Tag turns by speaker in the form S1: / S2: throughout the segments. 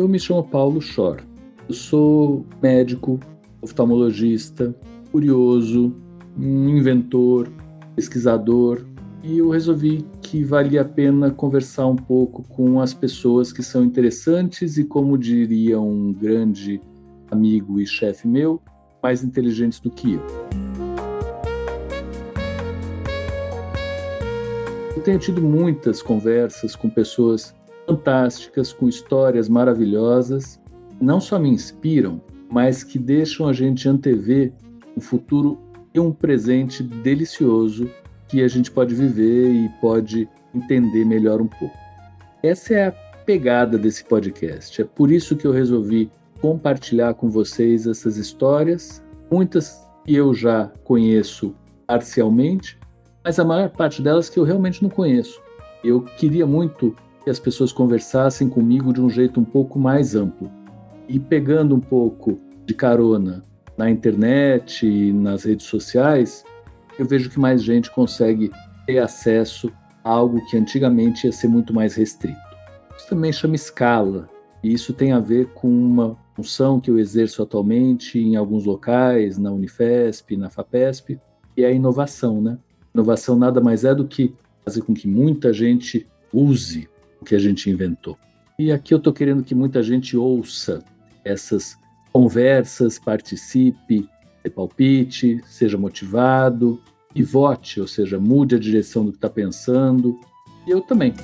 S1: Eu me chamo Paulo Schor. Eu sou médico, oftalmologista, curioso, um inventor, pesquisador, e eu resolvi que valia a pena conversar um pouco com as pessoas que são interessantes e, como diria um grande amigo e chefe meu, mais inteligentes do que eu. Eu tenho tido muitas conversas com pessoas fantásticas, com histórias maravilhosas, não só me inspiram, mas que deixam a gente antever um futuro e um presente delicioso que a gente pode viver e pode entender melhor um pouco. Essa é a pegada desse podcast. É por isso que eu resolvi compartilhar com vocês essas histórias, muitas que eu já conheço parcialmente, mas a maior parte delas que eu realmente não conheço. Eu queria muito que as pessoas conversassem comigo de um jeito um pouco mais amplo. E pegando um pouco de carona na internet e nas redes sociais, eu vejo que mais gente consegue ter acesso a algo que antigamente ia ser muito mais restrito. Isso também chama escala, e isso tem a ver com uma função que eu exerço atualmente em alguns locais, na Unifesp, na FAPESP, que é a inovação, né? Inovação nada mais é do que fazer com que muita gente use que a gente inventou. E aqui eu estou querendo que muita gente ouça essas conversas, participe, palpite, seja motivado e vote, ou seja, mude a direção do que está pensando. E eu também.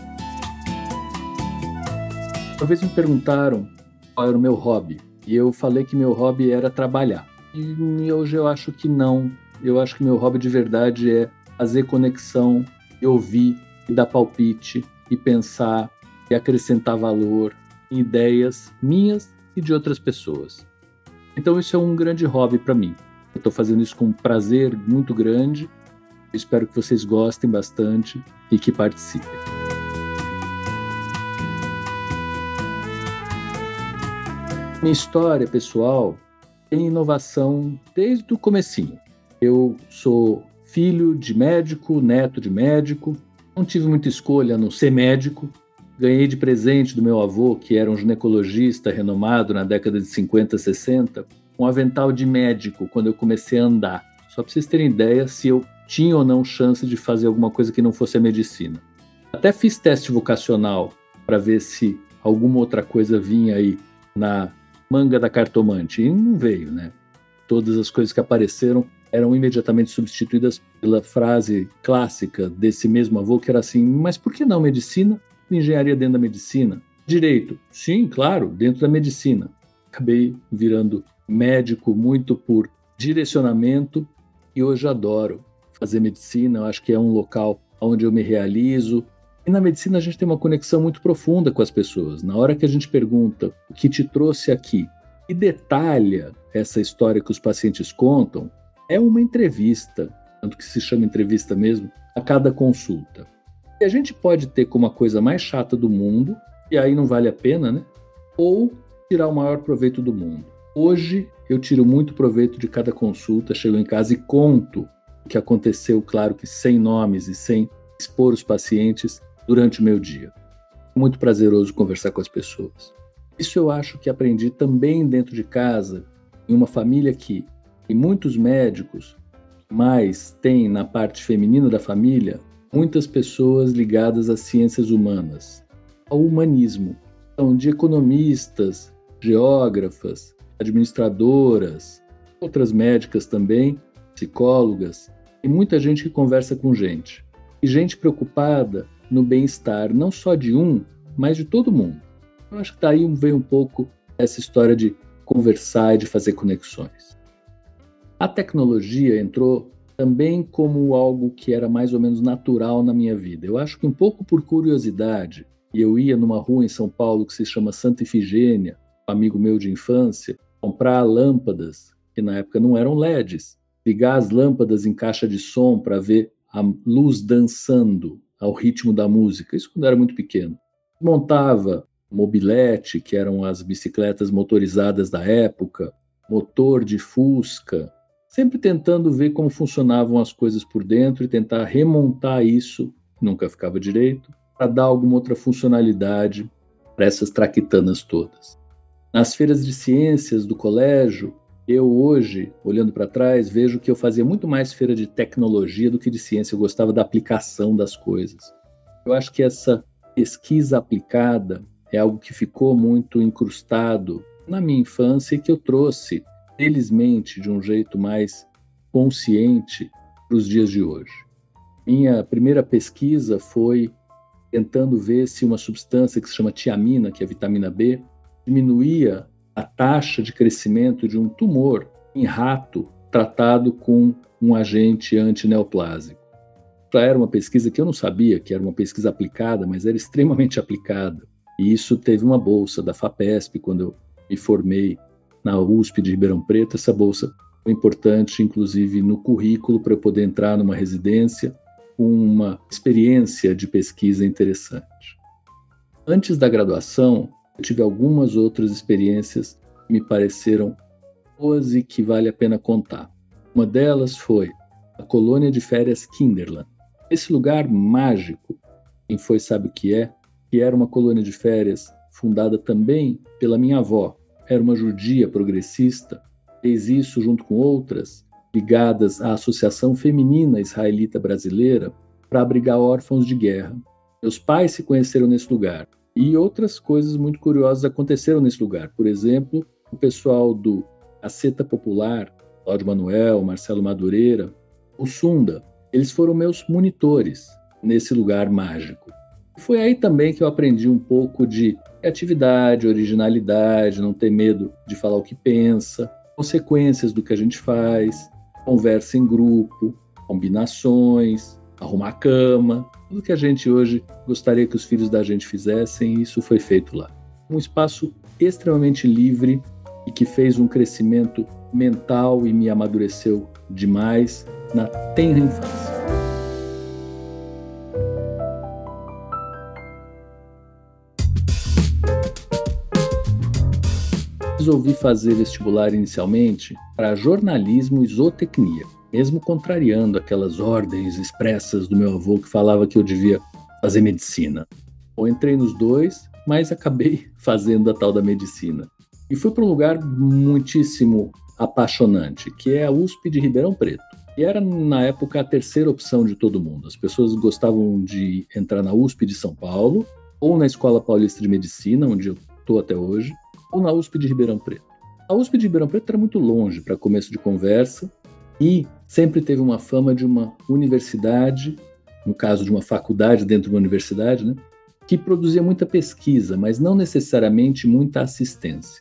S1: Uma vez me perguntaram qual era o meu hobby, e eu falei que meu hobby era trabalhar. E hoje eu acho que não. Eu acho que meu hobby de verdade é fazer conexão, ouvir, e dar palpite, e pensar, e acrescentar valor em ideias minhas e de outras pessoas. Então isso é um grande hobby para mim. Eu estou fazendo isso com um prazer muito grande. espero que vocês gostem bastante e que participem. Minha história pessoal tem inovação desde o comecinho. Eu sou filho de médico, neto de médico, não tive muita escolha no ser médico, Ganhei de presente do meu avô, que era um ginecologista renomado na década de 50, 60, um avental de médico quando eu comecei a andar. Só para vocês terem ideia se eu tinha ou não chance de fazer alguma coisa que não fosse a medicina. Até fiz teste vocacional para ver se alguma outra coisa vinha aí na manga da cartomante. E não veio, né? Todas as coisas que apareceram eram imediatamente substituídas pela frase clássica desse mesmo avô, que era assim: mas por que não medicina? engenharia dentro da medicina. Direito, sim, claro, dentro da medicina. Acabei virando médico muito por direcionamento e hoje adoro fazer medicina. Eu acho que é um local onde eu me realizo. E na medicina a gente tem uma conexão muito profunda com as pessoas. Na hora que a gente pergunta o que te trouxe aqui e detalha essa história que os pacientes contam, é uma entrevista, tanto que se chama entrevista mesmo, a cada consulta. E a gente pode ter como a coisa mais chata do mundo, e aí não vale a pena, né? Ou tirar o maior proveito do mundo. Hoje eu tiro muito proveito de cada consulta, chego em casa e conto o que aconteceu, claro que sem nomes e sem expor os pacientes durante o meu dia. É muito prazeroso conversar com as pessoas. Isso eu acho que aprendi também dentro de casa, em uma família que tem muitos médicos, mas tem na parte feminina da família muitas pessoas ligadas às ciências humanas, ao humanismo. Então, de economistas, geógrafas, administradoras, outras médicas também, psicólogas, e muita gente que conversa com gente. E gente preocupada no bem-estar não só de um, mas de todo mundo. Eu acho que daí vem um pouco essa história de conversar e de fazer conexões. A tecnologia entrou também como algo que era mais ou menos natural na minha vida. Eu acho que um pouco por curiosidade e eu ia numa rua em São Paulo que se chama Santa Ifigênia, um amigo meu de infância, comprar lâmpadas, que na época não eram LEDs, ligar as lâmpadas em caixa de som para ver a luz dançando ao ritmo da música, isso quando era muito pequeno. Montava mobilete, que eram as bicicletas motorizadas da época, motor de Fusca, sempre tentando ver como funcionavam as coisas por dentro e tentar remontar isso, nunca ficava direito, para dar alguma outra funcionalidade para essas traquitanas todas. Nas feiras de ciências do colégio, eu hoje, olhando para trás, vejo que eu fazia muito mais feira de tecnologia do que de ciência, eu gostava da aplicação das coisas. Eu acho que essa pesquisa aplicada é algo que ficou muito incrustado na minha infância e que eu trouxe, felizmente, de um jeito mais consciente para os dias de hoje. Minha primeira pesquisa foi tentando ver se uma substância que se chama tiamina, que é vitamina B, diminuía a taxa de crescimento de um tumor em rato tratado com um agente antineoplásico. Já era uma pesquisa que eu não sabia que era uma pesquisa aplicada, mas era extremamente aplicada. E isso teve uma bolsa da FAPESP quando eu me formei na USP de Ribeirão Preto. Essa bolsa foi importante, inclusive, no currículo para eu poder entrar numa residência com uma experiência de pesquisa interessante. Antes da graduação, eu tive algumas outras experiências que me pareceram boas e que vale a pena contar. Uma delas foi a colônia de férias Kinderland. Esse lugar mágico, quem foi sabe o que é, que era uma colônia de férias fundada também pela minha avó. Era uma judia progressista, fez isso junto com outras ligadas à Associação Feminina Israelita Brasileira para abrigar órfãos de guerra. Meus pais se conheceram nesse lugar. E outras coisas muito curiosas aconteceram nesse lugar. Por exemplo, o pessoal do Aceta Popular, Cláudio Manuel, Marcelo Madureira, o Sunda, eles foram meus monitores nesse lugar mágico. Foi aí também que eu aprendi um pouco de criatividade, originalidade, não ter medo de falar o que pensa, consequências do que a gente faz, conversa em grupo, combinações, arrumar a cama, tudo que a gente hoje gostaria que os filhos da gente fizessem, isso foi feito lá. Um espaço extremamente livre e que fez um crescimento mental e me amadureceu demais na tenra infância. Resolvi fazer vestibular inicialmente para jornalismo e zootecnia mesmo contrariando aquelas ordens expressas do meu avô que falava que eu devia fazer medicina. Eu entrei nos dois, mas acabei fazendo a tal da medicina. E fui para um lugar muitíssimo apaixonante, que é a USP de Ribeirão Preto. E era, na época, a terceira opção de todo mundo. As pessoas gostavam de entrar na USP de São Paulo, ou na Escola Paulista de Medicina, onde eu estou até hoje, ou na USP de Ribeirão Preto. A USP de Ribeirão Preto era muito longe para começo de conversa, e sempre teve uma fama de uma universidade, no caso de uma faculdade dentro de uma universidade, né, que produzia muita pesquisa, mas não necessariamente muita assistência.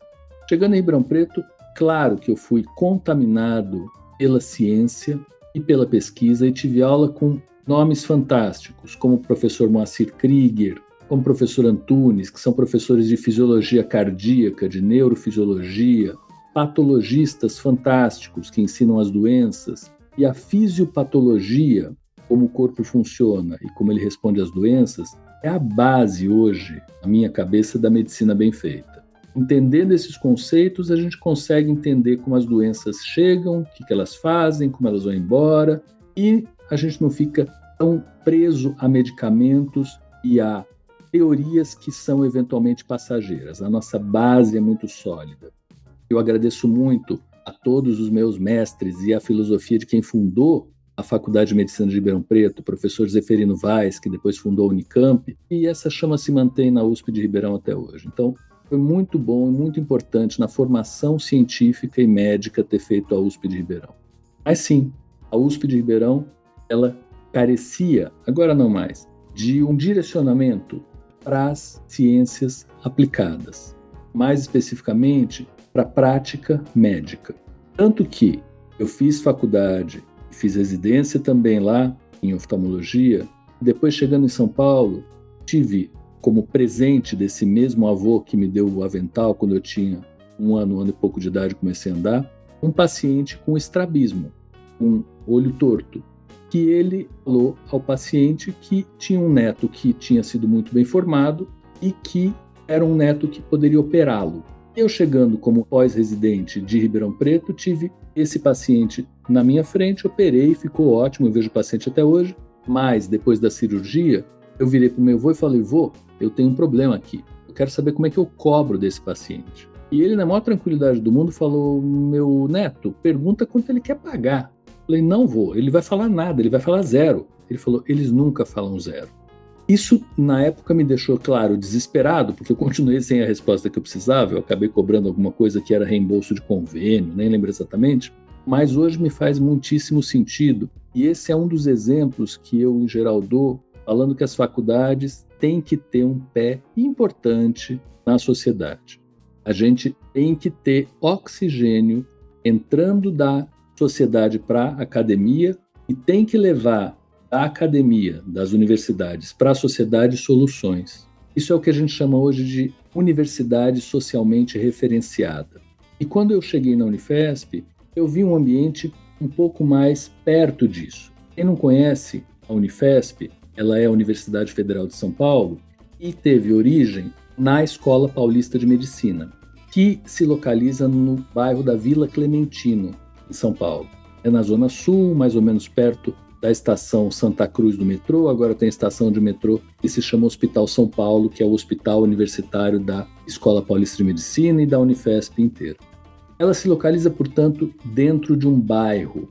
S1: Chegando em Ribeirão Preto, claro que eu fui contaminado pela ciência e pela pesquisa e tive aula com nomes fantásticos, como o professor Moacir Krieger, como o professor Antunes, que são professores de fisiologia cardíaca, de neurofisiologia, patologistas fantásticos que ensinam as doenças e a fisiopatologia, como o corpo funciona e como ele responde às doenças, é a base hoje, na minha cabeça, da medicina bem feita. Entendendo esses conceitos, a gente consegue entender como as doenças chegam, o que, elas fazem, como elas vão embora, e a gente não fica tão preso a medicamentos e a teorias que são eventualmente passageiras. A nossa base é muito sólida. Eu agradeço muito a todos os meus mestres e a filosofia de quem fundou a Faculdade de Medicina de Ribeirão Preto, o professor Zeferino Vaz, que depois fundou a Unicamp, e essa chama se mantém na USP de Ribeirão até hoje. Então, foi muito bom e muito importante na formação científica e médica ter feito a USP de Ribeirão. Mas sim, a USP de Ribeirão, ela carecia, agora não mais, de um direcionamento para as ciências aplicadas. Mais especificamente, para a prática médica. Tanto que eu fiz faculdade, fiz residência também lá em oftalmologia, depois chegando em São Paulo, tive como presente desse mesmo avô que me deu o avental quando eu tinha um ano, um ano e pouco de idade, comecei a andar, um paciente com estrabismo, um olho torto, que ele falou ao paciente que tinha um neto que tinha sido muito bem formado e que era um neto que poderia operá-lo. Eu chegando como pós-residente de Ribeirão Preto, tive esse paciente na minha frente, operei, ficou ótimo, eu vejo o paciente até hoje, mas depois da cirurgia, eu virei para o meu avô e falei, vô, eu tenho um problema aqui, eu quero saber como é que eu cobro desse paciente. E ele, na maior tranquilidade do mundo, falou, meu neto, pergunta quanto ele quer pagar. Falei, não vou, ele vai falar nada, ele vai falar zero. Ele falou, eles nunca falam zero. Isso, na época, me deixou, claro, desesperado, porque eu continuei sem a resposta que eu precisava. Eu acabei cobrando alguma coisa que era reembolso de convênio, nem lembro exatamente. Mas hoje me faz muitíssimo sentido. E esse é um dos exemplos que eu, em geral, dou, falando que as faculdades têm que ter um pé importante na sociedade. A gente tem que ter oxigênio entrando da sociedade para a academia e tem que levar da academia, das universidades, para a sociedade soluções. Isso é o que a gente chama hoje de universidade socialmente referenciada. E quando eu cheguei na Unifesp, eu vi um ambiente um pouco mais perto disso. Quem não conhece a Unifesp, ela é a Universidade Federal de São Paulo e teve origem na Escola Paulista de Medicina, que se localiza no bairro da Vila Clementino, em São Paulo. É na Zona Sul, mais ou menos perto da estação Santa Cruz do metrô, agora tem a estação de metrô que se chama Hospital São Paulo, que é o hospital universitário da Escola Paulista de Medicina e da Unifesp inteira. Ela se localiza, portanto, dentro de um bairro,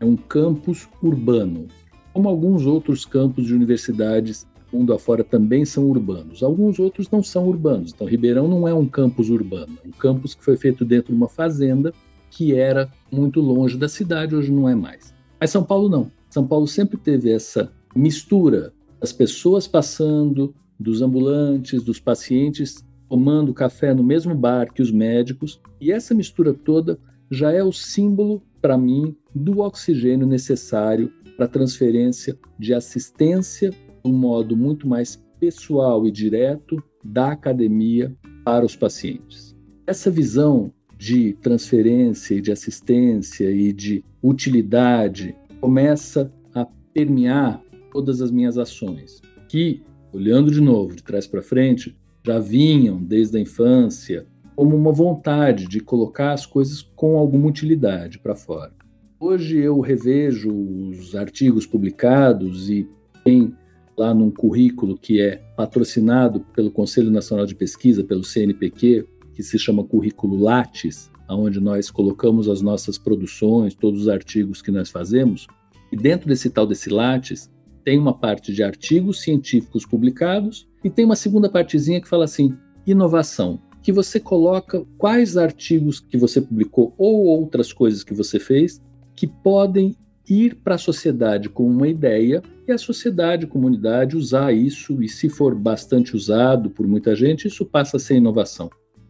S1: é um campus urbano, como alguns outros campos de universidades mundo afora também são urbanos. Alguns outros não são urbanos. Então, Ribeirão não é um campus urbano, é um campus que foi feito dentro de uma fazenda que era muito longe da cidade, hoje não é mais. Mas São Paulo não. São Paulo sempre teve essa mistura das pessoas passando, dos ambulantes, dos pacientes tomando café no mesmo bar que os médicos, e essa mistura toda já é o símbolo para mim do oxigênio necessário para a transferência de assistência de um modo muito mais pessoal e direto da academia para os pacientes. Essa visão de transferência e de assistência e de utilidade começa a permear todas as minhas ações, que, olhando de novo de trás para frente, já vinham desde a infância como uma vontade de colocar as coisas com alguma utilidade para fora. Hoje eu revejo os artigos publicados e tem lá num currículo que é patrocinado pelo Conselho Nacional de Pesquisa, pelo CNPq, que se chama currículo Lattes, onde nós colocamos as nossas produções, todos os artigos que nós fazemos. E dentro desse tal desse Lattes, tem uma parte de artigos científicos publicados e tem uma segunda partezinha que fala assim: inovação, que você coloca quais artigos que você publicou ou outras coisas que você fez que podem ir para a sociedade com uma ideia e a sociedade, a comunidade usar isso e se for bastante usado por muita gente, isso passa a ser inovação.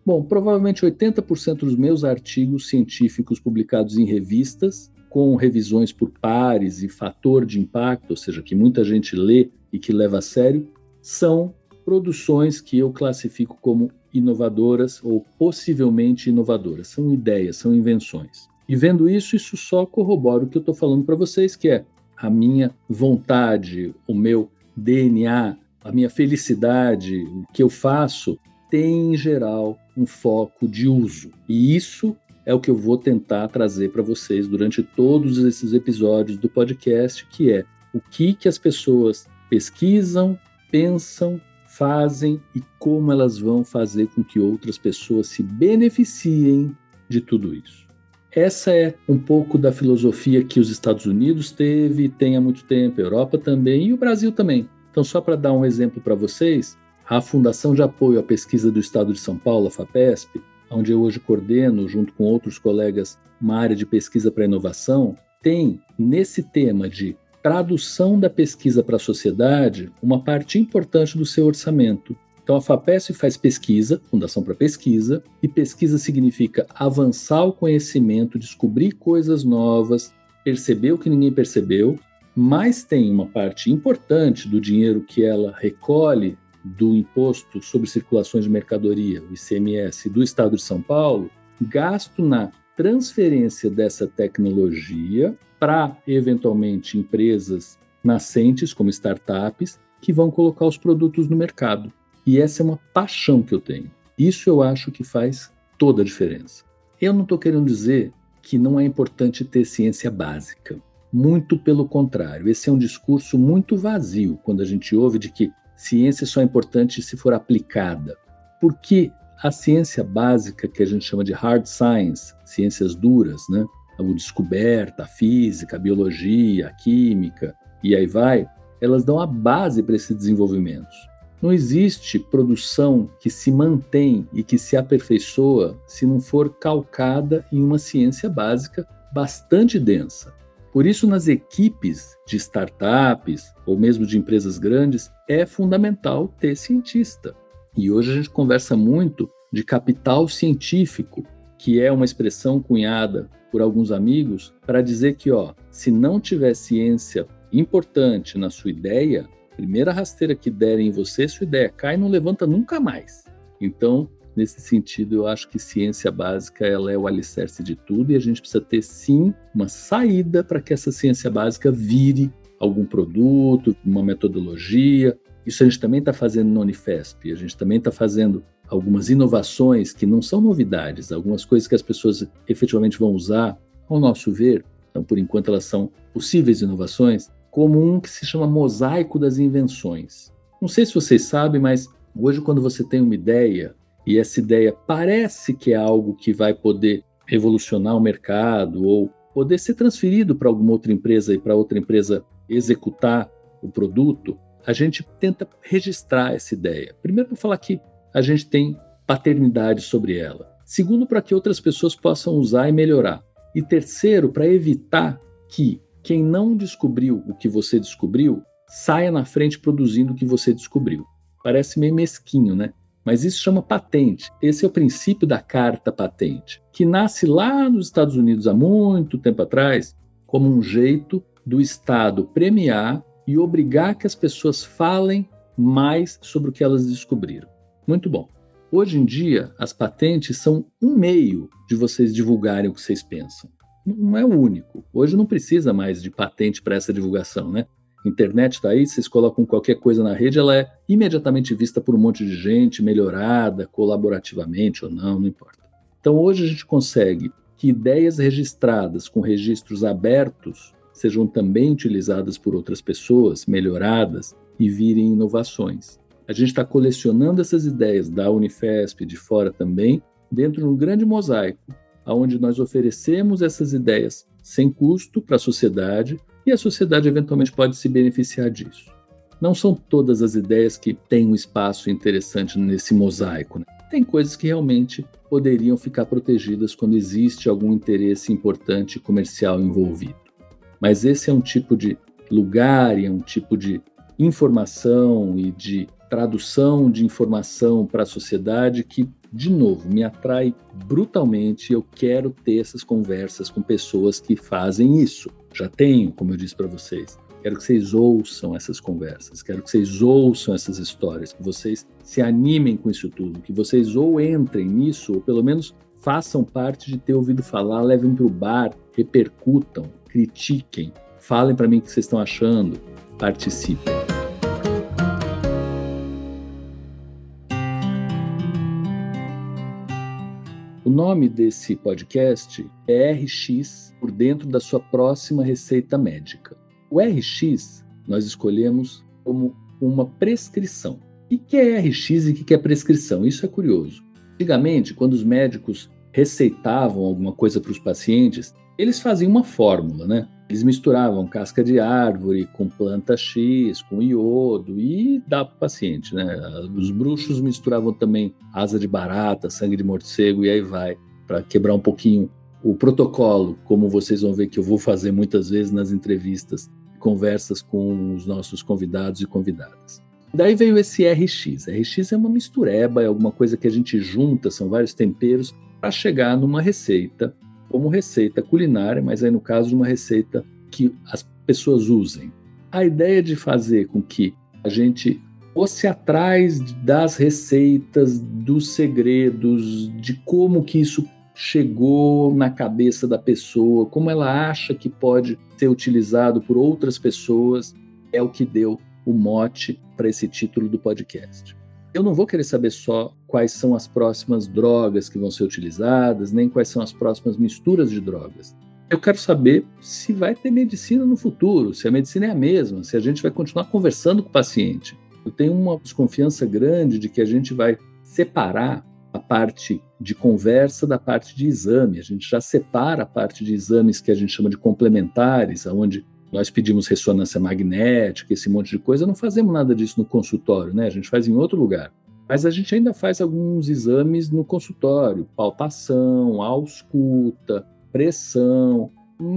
S1: Bom, provavelmente 80% dos meus artigos científicos publicados em revistas, com revisões por pares e fator de impacto, ou seja, que muita gente lê e que leva a sério, são produções que eu classifico como inovadoras ou possivelmente inovadoras. São ideias, são invenções. E vendo isso, isso só corrobora o que eu estou falando para vocês, que é a minha vontade, o meu DNA, a minha felicidade, o que eu faço, tem em geral um foco de uso. E isso é o que eu vou tentar trazer para vocês durante todos esses episódios do podcast, que é o que que as pessoas pesquisam, pensam, fazem e como elas vão fazer com que outras pessoas se beneficiem de tudo isso. Essa é um pouco da filosofia que os Estados Unidos teve tem há muito tempo, a Europa também e o Brasil também. Então, só para dar um exemplo para vocês, a Fundação de Apoio à Pesquisa do Estado de São Paulo, a FAPESP, onde eu hoje coordeno, junto com outros colegas, uma área de pesquisa para inovação, tem nesse tema de tradução da pesquisa para a sociedade uma parte importante do seu orçamento. Então a FAPESP faz pesquisa, Fundação para Pesquisa, e pesquisa significa avançar o conhecimento, descobrir coisas novas, perceber o que ninguém percebeu, mas tem uma parte importante do dinheiro que ela recolhe do Imposto sobre Circulação de Mercadoria, o ICMS, do Estado de São Paulo, gasto na transferência dessa tecnologia para, eventualmente, empresas nascentes, como startups, que vão colocar os produtos no mercado. E essa é uma paixão que eu tenho. Isso eu acho que faz toda a diferença. Eu não estou querendo dizer que não é importante ter ciência básica. Muito pelo contrário, esse é um discurso muito vazio quando a gente ouve de que ciência só é importante se for aplicada. Porque a ciência básica, que a gente chama de hard science, ciências duras, né? a descoberta, a física, a biologia, a química, e aí vai, elas dão a base para esses desenvolvimentos. Não existe produção que se mantém e que se aperfeiçoa se não for calcada em uma ciência básica bastante densa. Por isso, nas equipes de startups ou mesmo de empresas grandes, é fundamental ter cientista. E hoje a gente conversa muito de capital científico, que é uma expressão cunhada por alguns amigos para dizer que, ó, se não tiver ciência importante na sua ideia, primeira rasteira que derem em você, sua ideia cai e não levanta nunca mais. Então, nesse sentido, eu acho que ciência básica ela é o alicerce de tudo e a gente precisa ter sim uma saída para que essa ciência básica vire algum produto, uma metodologia, isso a gente também está fazendo no Unifesp, a gente também está fazendo algumas inovações que não são novidades, algumas coisas que as pessoas efetivamente vão usar, ao nosso ver, então por enquanto elas são possíveis inovações, como um que se chama mosaico das invenções. Não sei se vocês sabem, mas hoje quando você tem uma ideia e essa ideia parece que é algo que vai poder revolucionar o mercado ou poder ser transferido para alguma outra empresa e para outra empresa executar o produto, a gente tenta registrar essa ideia. Primeiro, para falar que a gente tem paternidade sobre ela. Segundo, para que outras pessoas possam usar e melhorar. E terceiro, para evitar que quem não descobriu o que você descobriu saia na frente produzindo o que você descobriu. Parece meio mesquinho, né? Mas isso chama patente. Esse é o princípio da carta patente, que nasce lá nos Estados Unidos há muito tempo atrás, como um jeito do Estado premiar e obrigar que as pessoas falem mais sobre o que elas descobriram. Muito bom. Hoje em dia, as patentes são um meio de vocês divulgarem o que vocês pensam. Não é o único. Hoje não precisa mais de patente para essa divulgação, né? Internet está aí, vocês colocam qualquer coisa na rede, ela é imediatamente vista por um monte de gente, melhorada, colaborativamente ou não, não importa. Então hoje a gente consegue que ideias registradas com registros abertos sejam também utilizadas por outras pessoas, melhoradas e virem inovações. A gente está colecionando essas ideias da Unifesp, de fora também, dentro de um grande mosaico, onde nós oferecemos essas ideias sem custo para a sociedade e a sociedade eventualmente pode se beneficiar disso. Não são todas as ideias que têm um espaço interessante nesse mosaico. Né? Tem coisas que realmente poderiam ficar protegidas quando existe algum interesse importante comercial envolvido. Mas esse é um tipo de lugar e é um tipo de informação e de tradução de informação para a sociedade que, de novo, me atrai brutalmente. Eu quero ter essas conversas com pessoas que fazem isso. Já tenho, como eu disse para vocês. Quero que vocês ouçam essas conversas, quero que vocês ouçam essas histórias, que vocês se animem com isso tudo, que vocês ou entrem nisso, ou pelo menos façam parte de ter ouvido falar, levem para o bar, repercutam, critiquem, falem para mim o que vocês estão achando, participem. O nome desse podcast é RX por dentro da sua próxima receita médica. O RX nós escolhemos como uma prescrição. O que é RX e o que é prescrição? Isso é curioso. Antigamente, quando os médicos receitavam alguma coisa para os pacientes, eles faziam uma fórmula, né? Eles misturavam casca de árvore com planta X, com iodo e dá para o paciente, né? Os bruxos misturavam também asa de barata, sangue de morcego e aí vai, para quebrar um pouquinho o protocolo, como vocês vão ver que eu vou fazer muitas vezes nas entrevistas, conversas com os nossos convidados e convidadas. Daí veio esse RX. RX é uma mistureba, é alguma coisa que a gente junta, são vários temperos para chegar numa receita como receita culinária, mas aí no caso de uma receita que as pessoas usem. A ideia de fazer com que a gente fosse atrás das receitas, dos segredos, de como que isso chegou na cabeça da pessoa, como ela acha que pode ser utilizado por outras pessoas, é o que deu o mote para esse título do podcast. Eu não vou querer saber só quais são as próximas drogas que vão ser utilizadas, nem quais são as próximas misturas de drogas. Eu quero saber se vai ter medicina no futuro, se a medicina é a mesma, se a gente vai continuar conversando com o paciente. Eu tenho uma desconfiança grande de que a gente vai separar a parte de conversa da parte de exame. A gente já separa a parte de exames que a gente chama de complementares, onde nós pedimos ressonância magnética, esse monte de coisa, não fazemos nada disso no consultório, né? A gente faz em outro lugar. Mas a gente ainda faz alguns exames no consultório, palpação, ausculta, pressão.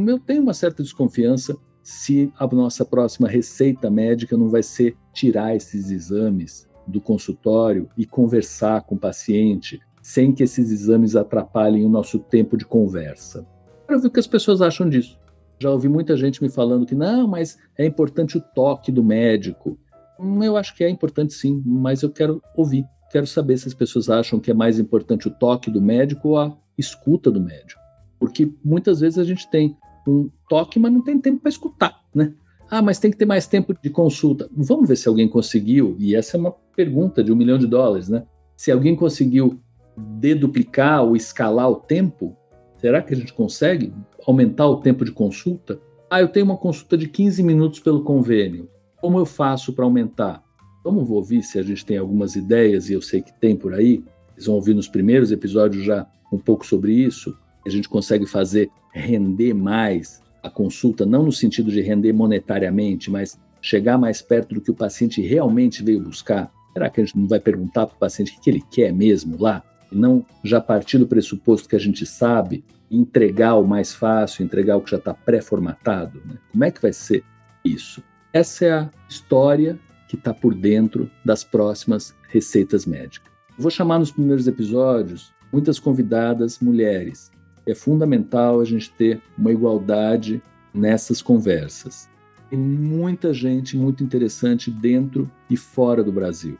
S1: Eu tenho uma certa desconfiança se a nossa próxima receita médica não vai ser tirar esses exames do consultório e conversar com o paciente sem que esses exames atrapalhem o nosso tempo de conversa. Quero ver o que as pessoas acham disso. Já ouvi muita gente me falando que não, mas é importante o toque do médico. Hum, eu acho que é importante sim, mas eu quero ouvir. Quero saber se as pessoas acham que é mais importante o toque do médico ou a escuta do médico. Porque muitas vezes a gente tem um toque, mas não tem tempo para escutar, né? Ah, mas tem que ter mais tempo de consulta. Vamos ver se alguém conseguiu, e essa é uma pergunta de um milhão de dólares, né? Se alguém conseguiu deduplicar ou escalar o tempo, será que a gente consegue aumentar o tempo de consulta? Ah, eu tenho uma consulta de 15 minutos pelo convênio. Como eu faço para aumentar? Vamos ouvir se a gente tem algumas ideias, e eu sei que tem por aí. Vocês vão ouvir nos primeiros episódios já um pouco sobre isso. A gente consegue fazer render mais a consulta, não no sentido de render monetariamente, mas chegar mais perto do que o paciente realmente veio buscar. Será que a gente não vai perguntar para o paciente o que ele quer mesmo lá? E não já partir do pressuposto que a gente sabe entregar o mais fácil, entregar o que já está pré-formatado? Né? Como é que vai ser isso? Essa é a história que está por dentro das próximas receitas médicas. Vou chamar nos primeiros episódios muitas convidadas mulheres é fundamental a gente ter uma igualdade nessas conversas. Tem muita gente muito interessante dentro e fora do Brasil.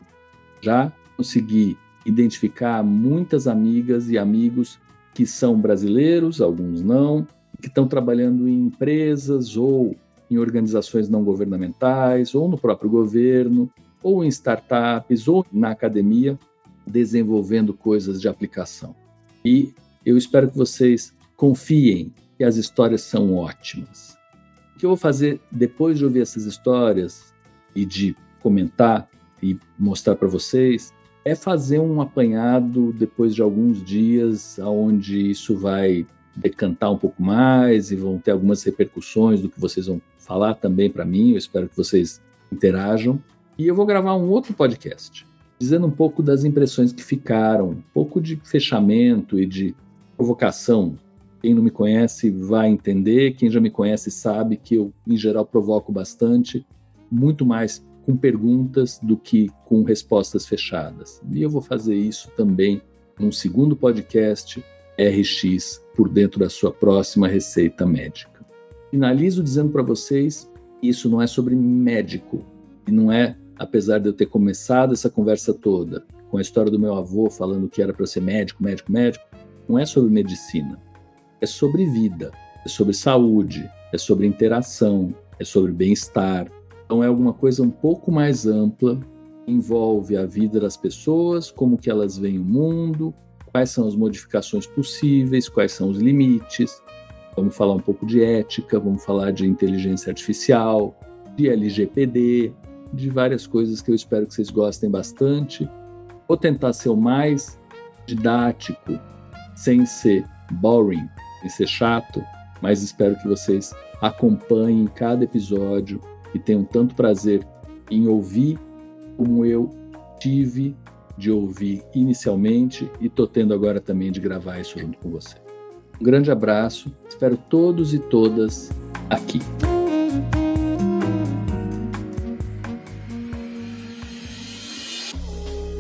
S1: Já consegui identificar muitas amigas e amigos que são brasileiros, alguns não, que estão trabalhando em empresas ou em organizações não governamentais, ou no próprio governo, ou em startups, ou na academia, desenvolvendo coisas de aplicação. E eu espero que vocês confiem que as histórias são ótimas. O que eu vou fazer depois de ouvir essas histórias e de comentar e mostrar para vocês é fazer um apanhado depois de alguns dias, onde isso vai decantar um pouco mais e vão ter algumas repercussões do que vocês vão falar também para mim. Eu espero que vocês interajam. E eu vou gravar um outro podcast, dizendo um pouco das impressões que ficaram, um pouco de fechamento e de provocação. Quem não me conhece vai entender, quem já me conhece sabe que eu, em geral, provoco bastante, muito mais com perguntas do que com respostas fechadas. E eu vou fazer isso também num segundo podcast RX por dentro da sua próxima receita médica. Finalizo dizendo para vocês, isso não é sobre médico e não é, apesar de eu ter começado essa conversa toda com a história do meu avô falando que era para ser médico, médico, médico, não é sobre medicina, é sobre vida, é sobre saúde, é sobre interação, é sobre bem-estar. Então é alguma coisa um pouco mais ampla, envolve a vida das pessoas, como que elas veem o mundo, quais são as modificações possíveis, quais são os limites. Vamos falar um pouco de ética, vamos falar de inteligência artificial, de LGPD, de várias coisas que eu espero que vocês gostem bastante. Vou tentar ser o mais didático sem ser boring, sem ser chato, mas espero que vocês acompanhem cada episódio e tenham tanto prazer em ouvir como eu tive de ouvir inicialmente e estou tendo agora também de gravar isso junto com você. Um grande abraço, espero todos e todas aqui.